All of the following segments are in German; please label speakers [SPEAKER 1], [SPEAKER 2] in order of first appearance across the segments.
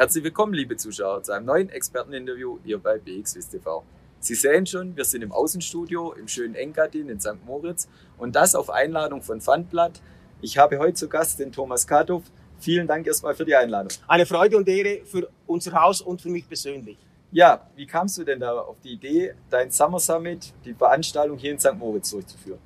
[SPEAKER 1] Herzlich willkommen, liebe Zuschauer, zu einem neuen Experteninterview hier bei BXWIS TV. Sie sehen schon, wir sind im Außenstudio im schönen Engadin in St. Moritz und das auf Einladung von Pfandblatt. Ich habe heute zu Gast den Thomas Katow. Vielen Dank erstmal für die Einladung.
[SPEAKER 2] Eine Freude und Ehre für unser Haus und für mich persönlich.
[SPEAKER 1] Ja, wie kamst du denn da auf die Idee, dein Summer Summit, die Veranstaltung hier in St. Moritz durchzuführen?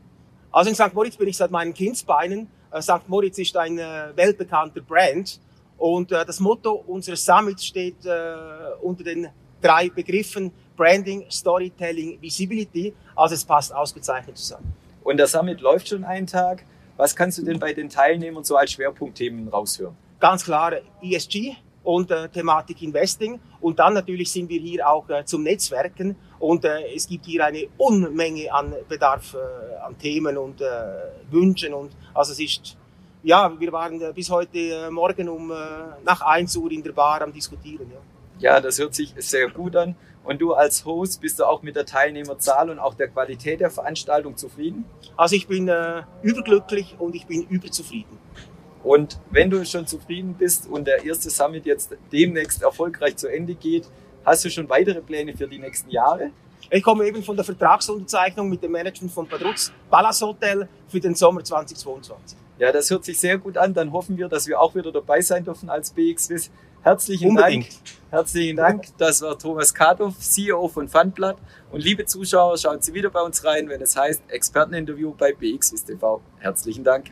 [SPEAKER 2] Also in St. Moritz bin ich seit meinen Kindsbeinen. Äh, St. Moritz ist ein äh, weltbekannter Brand und äh, das Motto unseres Summits steht unter den drei Begriffen Branding, Storytelling, Visibility. Also es passt ausgezeichnet zusammen.
[SPEAKER 1] Und der Summit läuft schon einen Tag. Was kannst du denn bei den Teilnehmern so als Schwerpunktthemen raushören?
[SPEAKER 2] Ganz klar ESG und äh, Thematik Investing. Und dann natürlich sind wir hier auch äh, zum Netzwerken und äh, es gibt hier eine Unmenge an Bedarf äh, an Themen und äh, Wünschen. Und also es ist ja, wir waren äh, bis heute äh, Morgen um äh, nach 1 Uhr in der Bar am Diskutieren. Ja.
[SPEAKER 1] Ja, das hört sich sehr gut an. Und du als Host bist du auch mit der Teilnehmerzahl und auch der Qualität der Veranstaltung zufrieden?
[SPEAKER 2] Also ich bin äh, überglücklich und ich bin überzufrieden.
[SPEAKER 1] Und wenn du schon zufrieden bist und der erste Summit jetzt demnächst erfolgreich zu Ende geht, hast du schon weitere Pläne für die nächsten Jahre?
[SPEAKER 2] Ich komme eben von der Vertragsunterzeichnung mit dem Management von Padruz Palace Hotel für den Sommer 2022.
[SPEAKER 1] Ja, das hört sich sehr gut an. Dann hoffen wir, dass wir auch wieder dabei sein dürfen als BXWIS. Herzlichen
[SPEAKER 2] Unbedingt.
[SPEAKER 1] Dank. Herzlichen Dank. Das war Thomas Katow, CEO von Funblatt. Und liebe Zuschauer, schauen Sie wieder bei uns rein, wenn es heißt Experteninterview bei BXWIS TV. Herzlichen Dank.